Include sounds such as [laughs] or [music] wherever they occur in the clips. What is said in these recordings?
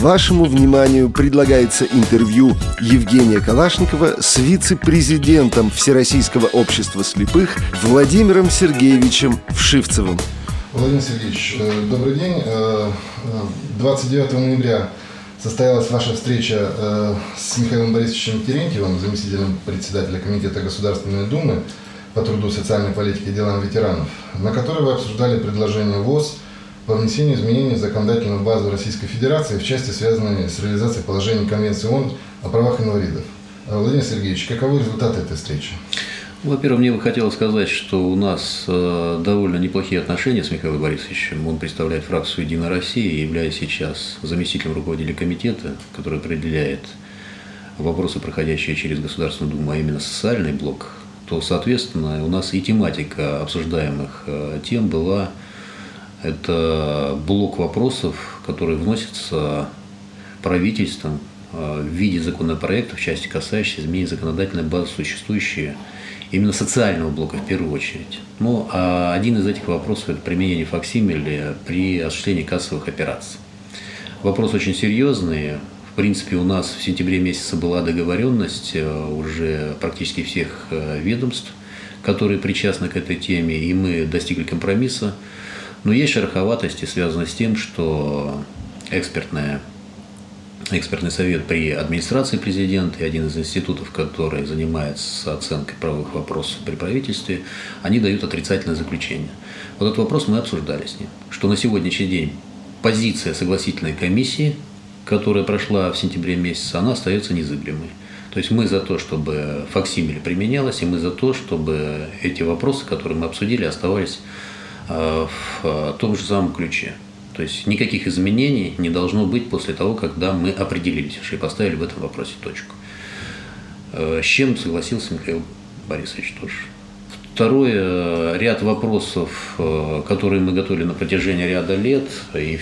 Вашему вниманию предлагается интервью Евгения Калашникова с вице-президентом Всероссийского общества слепых Владимиром Сергеевичем Вшивцевым. Владимир Сергеевич, э, добрый день. 29 э, ноября состоялась ваша встреча э, с Михаилом Борисовичем Терентьевым, заместителем председателя Комитета Государственной Думы по труду, социальной политике и делам ветеранов, на которой вы обсуждали предложение ВОЗ по внесению изменений в законодательную базу Российской Федерации в части, связанной с реализацией положений Конвенции ООН о правах инвалидов. Владимир Сергеевич, каковы результаты этой встречи? Во-первых, мне бы хотелось сказать, что у нас э, довольно неплохие отношения с Михаилом Борисовичем. Он представляет фракцию «Единая Россия» и является сейчас заместителем руководителя комитета, который определяет вопросы, проходящие через Государственную Думу, а именно социальный блок, то, соответственно, у нас и тематика обсуждаемых э, тем была это блок вопросов, которые вносятся правительством э, в виде законопроектов, в части касающейся изменения законодательной базы, существующие именно социального блока в первую очередь. Ну, а один из этих вопросов – это применение факсимили при осуществлении кассовых операций. Вопрос очень серьезный. В принципе, у нас в сентябре месяце была договоренность э, уже практически всех э, ведомств, которые причастны к этой теме, и мы достигли компромисса. Но есть шероховатости, связанные с тем, что экспертная экспертный совет при администрации президента и один из институтов, который занимается оценкой правовых вопросов при правительстве, они дают отрицательное заключение. Вот этот вопрос мы обсуждали с ним, что на сегодняшний день позиция согласительной комиссии, которая прошла в сентябре месяце, она остается незыблемой. То есть мы за то, чтобы факсимили применялось, и мы за то, чтобы эти вопросы, которые мы обсудили, оставались в том же самом ключе. То есть никаких изменений не должно быть после того, когда мы определились и поставили в этом вопросе точку. Э, с чем согласился Михаил Борисович тоже. Второе, ряд вопросов, э, которые мы готовили на протяжении ряда лет, и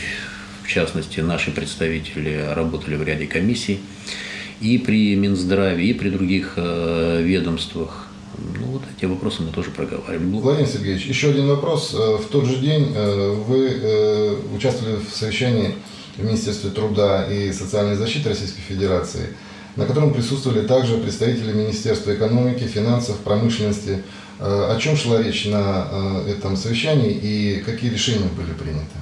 в частности наши представители работали в ряде комиссий, и при Минздраве, и при других э, ведомствах. Ну, вот эти вопросы мы тоже проговаривали. Владимир Сергеевич, еще один вопрос. Э, в тот же день э, вы э, участвовали в совещании в Министерстве труда и социальной защиты Российской Федерации, на котором присутствовали также представители Министерства экономики, финансов, промышленности. О чем шла речь на этом совещании и какие решения были приняты?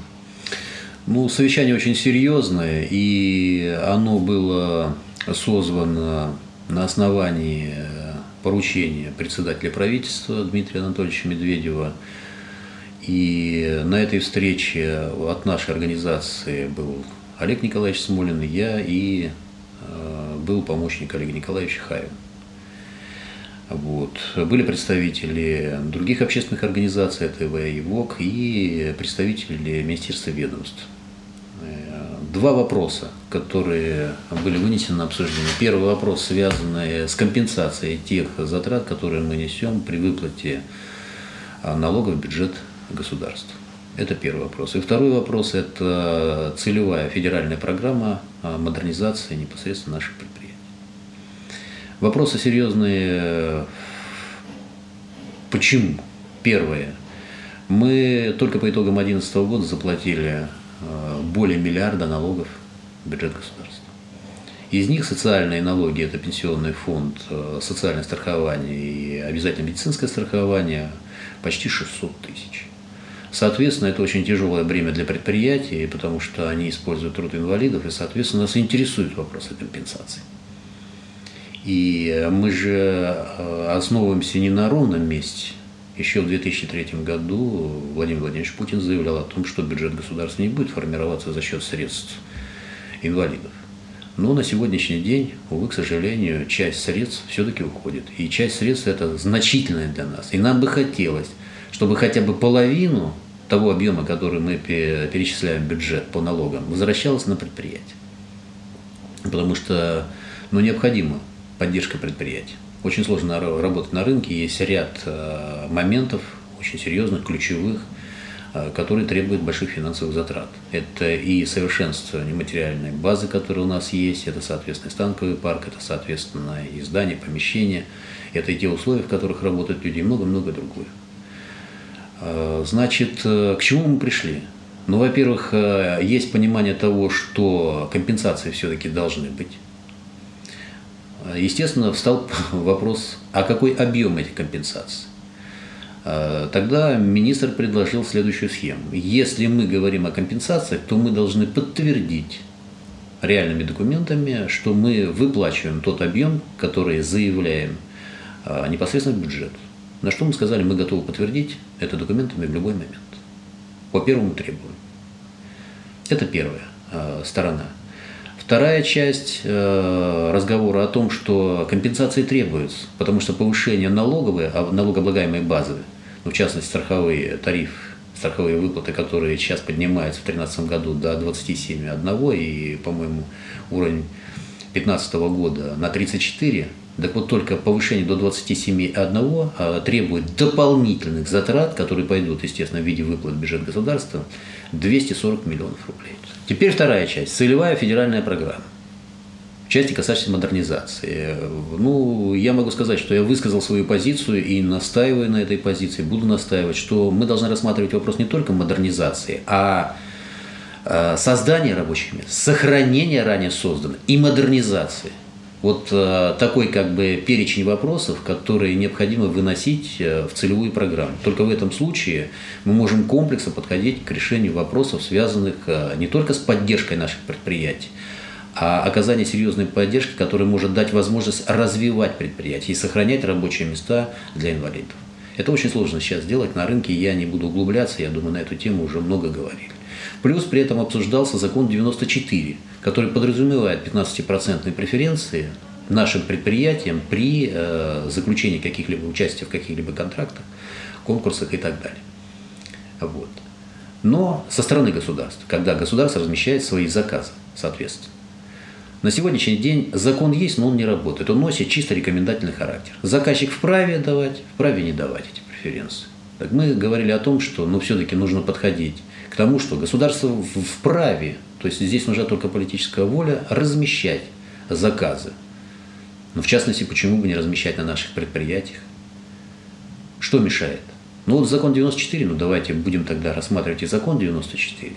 Ну, совещание очень серьезное, и оно было созвано на основании поручение председателя правительства Дмитрия Анатольевича Медведева. И на этой встрече от нашей организации был Олег Николаевич Смолин, я и э, был помощник Олега Николаевича Хаева. Вот. Были представители других общественных организаций, это и ВОК, и представители Министерства ведомств два вопроса, которые были вынесены на обсуждение. Первый вопрос, связанный с компенсацией тех затрат, которые мы несем при выплате а, налогов в бюджет государства. Это первый вопрос. И второй вопрос – это целевая федеральная программа а, модернизации непосредственно наших предприятий. Вопросы серьезные. Почему? Первое. Мы только по итогам 2011 года заплатили Э, более миллиарда налогов бюджет государства. Из них социальные налоги – это пенсионный фонд, э, социальное страхование и обязательно медицинское страхование – почти 600 тысяч. Соответственно, это очень тяжелое бремя для предприятий, потому что они используют труд инвалидов, и, соответственно, нас интересует вопрос о компенсации. И мы же э, основываемся не на ровном месте, еще в 2003 году Владимир Владимирович Путин заявлял о том, что бюджет государства не будет формироваться за счет средств инвалидов. Но на сегодняшний день, увы, к сожалению, часть средств все-таки уходит. И часть средств это значительная для нас. И нам бы хотелось, чтобы хотя бы половину того объема, который мы перечисляем в бюджет по налогам, возвращалась на предприятие. Потому что ну, необходима поддержка предприятий. Очень сложно работать на рынке, есть ряд э, моментов, очень серьезных, ключевых, э, которые требуют больших финансовых затрат. Это и совершенствование материальной базы, которая у нас есть, это, соответственно, станковый парк, это, соответственно, и здания, помещения, это и те условия, в которых работают люди, и много-много другое. Э, значит, к чему мы пришли? Ну, во-первых, э, есть понимание того, что компенсации все-таки должны быть. Естественно, встал [laughs] вопрос, а какой объем этих компенсаций? Э, тогда министр предложил следующую схему. Если мы говорим о компенсациях, то мы должны подтвердить реальными документами, что мы выплачиваем тот объем, который заявляем э, непосредственно в бюджет. На что мы сказали, мы готовы подтвердить это документами в любой момент. По первому требованию. Это первая э, сторона. Вторая часть э, разговора о том, что компенсации требуются, потому что повышение налоговой, а налогооблагаемой базы, ну, в частности страховые тарифы, страховые выплаты, которые сейчас поднимаются в 2013 году до 27,1 и, по-моему, уровень 2015 года на 34, так вот только повышение до 27,1 а, требует дополнительных затрат, которые пойдут, естественно, в виде выплат в бюджет государства, 240 миллионов рублей. Теперь вторая часть. Целевая федеральная программа. В части касающейся модернизации. Ну, я могу сказать, что я высказал свою позицию и настаиваю на этой позиции, буду настаивать, что мы должны рассматривать вопрос не только модернизации, а э, создания рабочих мест, сохранения ранее созданных и модернизации. Вот э, такой как бы перечень вопросов, которые необходимо выносить э, в целевую программу. Только в этом случае мы можем комплексно подходить к решению вопросов, связанных э, не только с поддержкой наших предприятий, а оказание серьезной поддержки, которая может дать возможность развивать предприятия и сохранять рабочие места для инвалидов. Это очень сложно сейчас сделать на рынке, я не буду углубляться, я думаю, на эту тему уже много говорили. Плюс при этом обсуждался закон 94, который подразумевает 15% преференции нашим предприятиям при э, заключении каких-либо участия в каких-либо контрактах, конкурсах и так далее. Вот. Но со стороны государства, когда государство размещает свои заказы, соответственно. На сегодняшний день закон есть, но он не работает. Он носит чисто рекомендательный характер. Заказчик вправе давать, вправе не давать эти преференции. Так мы говорили о том, что ну, все-таки нужно подходить к тому, что государство вправе, то есть здесь нужна только политическая воля, размещать заказы. Но в частности, почему бы не размещать на наших предприятиях? Что мешает? Ну вот закон 94, ну давайте будем тогда рассматривать и закон 94.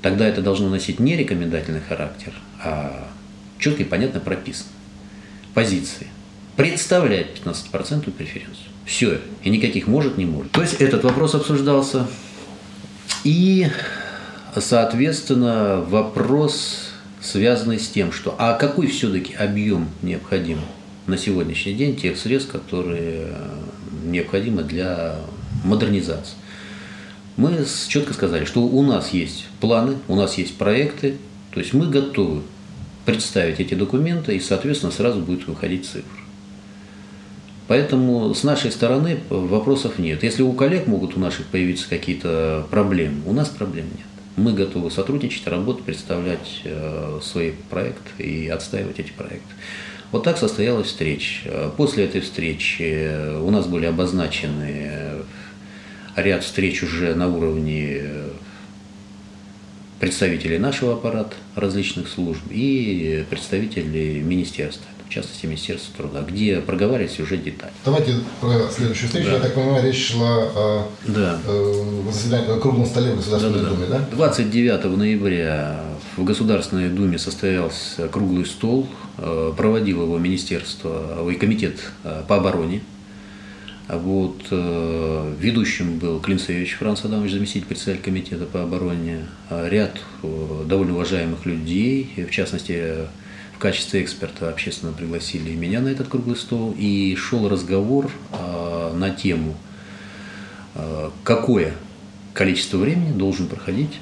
Тогда это должно носить не рекомендательный характер, а четко и понятно прописано. Позиции. Представляет 15% преференцию. Все. И никаких может, не может. То есть этот вопрос обсуждался и, соответственно, вопрос, связанный с тем, что а какой все-таки объем необходим на сегодняшний день тех средств, которые необходимы для модернизации. Мы четко сказали, что у нас есть планы, у нас есть проекты, то есть мы готовы представить эти документы, и, соответственно, сразу будет выходить цифра. Поэтому с нашей стороны вопросов нет. Если у коллег могут у наших появиться какие-то проблемы, у нас проблем нет. Мы готовы сотрудничать, работать, представлять э, свои проекты и отстаивать эти проекты. Вот так состоялась встреча. После этой встречи у нас были обозначены ряд встреч уже на уровне представителей нашего аппарата различных служб и представителей министерства в частности Министерства труда, где проговаривается уже деталь. Давайте про следующую встречу. Да. Я так понимаю, речь шла о да. э, заседании, о круглом столе в Государственной да, Думе, да? 29 ноября в Государственной Думе состоялся круглый стол, э, проводил его Министерство и Комитет э, по обороне. Вот, э, ведущим был Клинцевич Франц Адамович, заместитель председателя комитета по обороне, ряд довольно уважаемых людей, в частности, в качестве эксперта общественно пригласили меня на этот круглый стол, и шел разговор э, на тему, э, какое количество времени должен проходить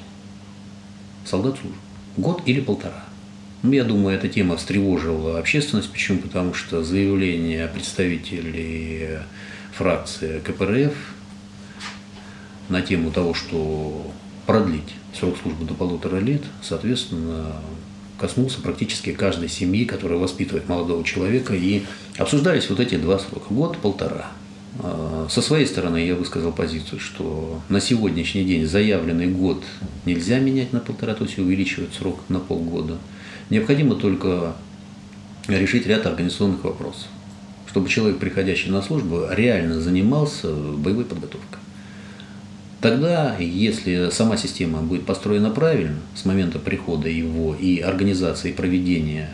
солдат службы. Год или полтора. Ну, я думаю, эта тема встревожила общественность. Почему? Потому что заявление представителей фракции КПРФ на тему того, что продлить срок службы до полутора лет, соответственно, коснулся практически каждой семьи, которая воспитывает молодого человека, и обсуждались вот эти два срока, год-полтора. А, со своей стороны я высказал позицию, что на сегодняшний день заявленный год нельзя менять на полтора, то есть увеличивать срок на полгода. Необходимо только решить ряд организационных вопросов, чтобы человек, приходящий на службу, реально занимался боевой подготовкой. Тогда, если сама система будет построена правильно, с момента прихода его и организации проведения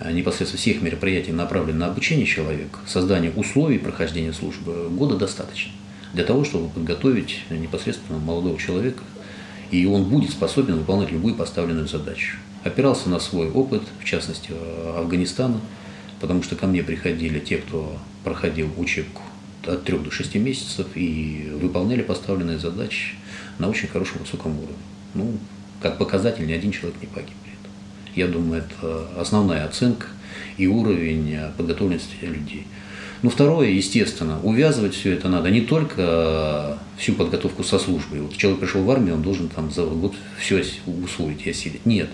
э, непосредственно всех мероприятий, направленных на обучение человека, создание условий прохождения службы, года достаточно для того, чтобы подготовить непосредственно молодого человека, и он будет способен выполнять любую поставленную задачу. Опирался на свой опыт, в частности э, Афганистана, потому что ко мне приходили те, кто проходил учебку от 3 до 6 месяцев и выполняли поставленные задачи на очень хорошем высоком уровне. Ну, как показатель, ни один человек не погиб. Я думаю, это основная оценка и уровень подготовленности людей. Ну, второе, естественно, увязывать все это надо не только всю подготовку со службой. Вот человек пришел в армию, он должен там за год все усвоить и осилить. Нет.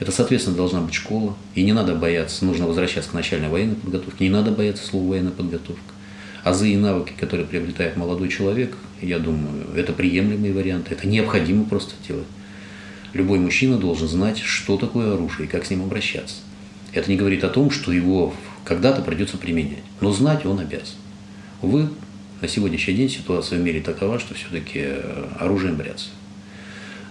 Это, соответственно, должна быть школа. И не надо бояться, нужно возвращаться к начальной военной подготовке. Не надо бояться слова военная подготовка азы и навыки, которые приобретает молодой человек, я думаю, это приемлемый вариант, это необходимо просто делать. Любой мужчина должен знать, что такое оружие и как с ним обращаться. Это не говорит о том, что его когда-то придется применять, но знать он обязан. Увы, на сегодняшний день ситуация в мире такова, что все-таки оружием бряться.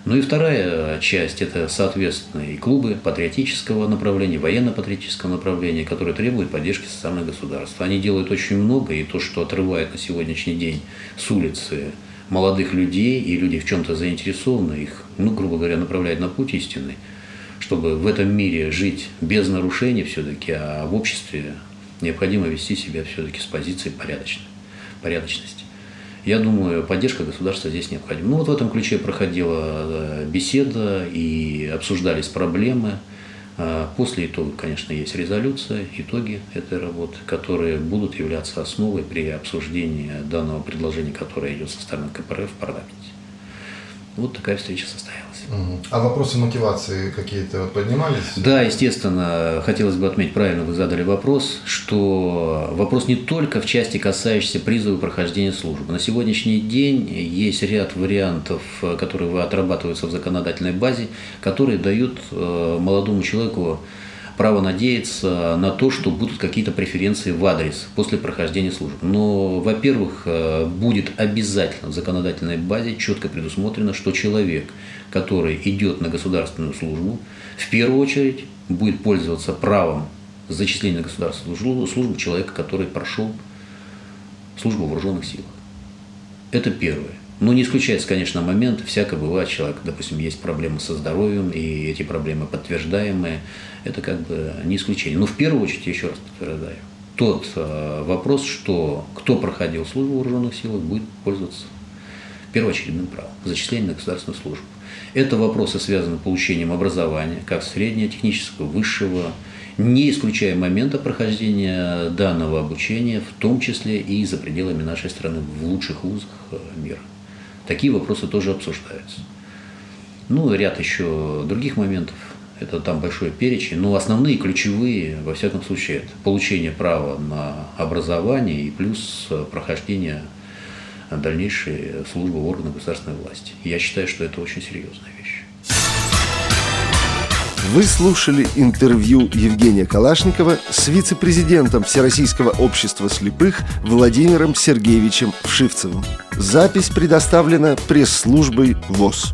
Ну и вторая часть – это, соответственно, и клубы патриотического направления, военно-патриотического направления, которые требуют поддержки социальных государств. Они делают очень много, и то, что отрывает на сегодняшний день с улицы молодых людей, и люди в чем-то заинтересованы, их, ну, грубо говоря, направляет на путь истинный, чтобы в этом мире жить без нарушений все-таки, а в обществе необходимо вести себя все-таки с позиции порядочной, порядочности. Я думаю, поддержка государства здесь необходима. Ну вот в этом ключе проходила э, беседа и обсуждались проблемы. А после итога, конечно, есть резолюция, итоги этой работы, которые будут являться основой при обсуждении данного предложения, которое идет со стороны КПРФ в парламенте. Вот такая встреча состоялась. А вопросы мотивации какие-то поднимались? Да, естественно, хотелось бы отметить, правильно вы задали вопрос, что вопрос не только в части, касающейся призыва прохождения службы. На сегодняшний день есть ряд вариантов, которые отрабатываются в законодательной базе, которые дают э, молодому человеку право надеяться на то, что будут какие-то преференции в адрес после прохождения службы. Но, во-первых, э, будет обязательно в законодательной базе четко предусмотрено, что человек, который идет на государственную службу, в первую очередь будет пользоваться правом зачисления на государственную службу, службу человека, который прошел службу в вооруженных силах. Это первое. Ну, не исключается, конечно, момент, всяко бывает, человек, допустим, есть проблемы со здоровьем, и эти проблемы подтверждаемые, это как бы не исключение. Но в первую очередь, еще раз подтверждаю, тот э, вопрос, что кто проходил службу в вооруженных силах, будет пользоваться первоочередным правом, зачисление на государственную службу. Это вопросы, связанные с получением образования, как среднего, технического, высшего, не исключая момента прохождения данного обучения, в том числе и за пределами нашей страны, в лучших вузах э, мира. Такие вопросы тоже обсуждаются. Ну, ряд еще других моментов. Это там большой перечень. Но основные, ключевые, во всяком случае, это получение права на образование и плюс прохождение дальнейшей службы в органах государственной власти. Я считаю, что это очень серьезная вещь. Вы слушали интервью Евгения Калашникова с вице-президентом Всероссийского общества слепых Владимиром Сергеевичем Вшивцевым. Запись предоставлена пресс-службой ВОЗ.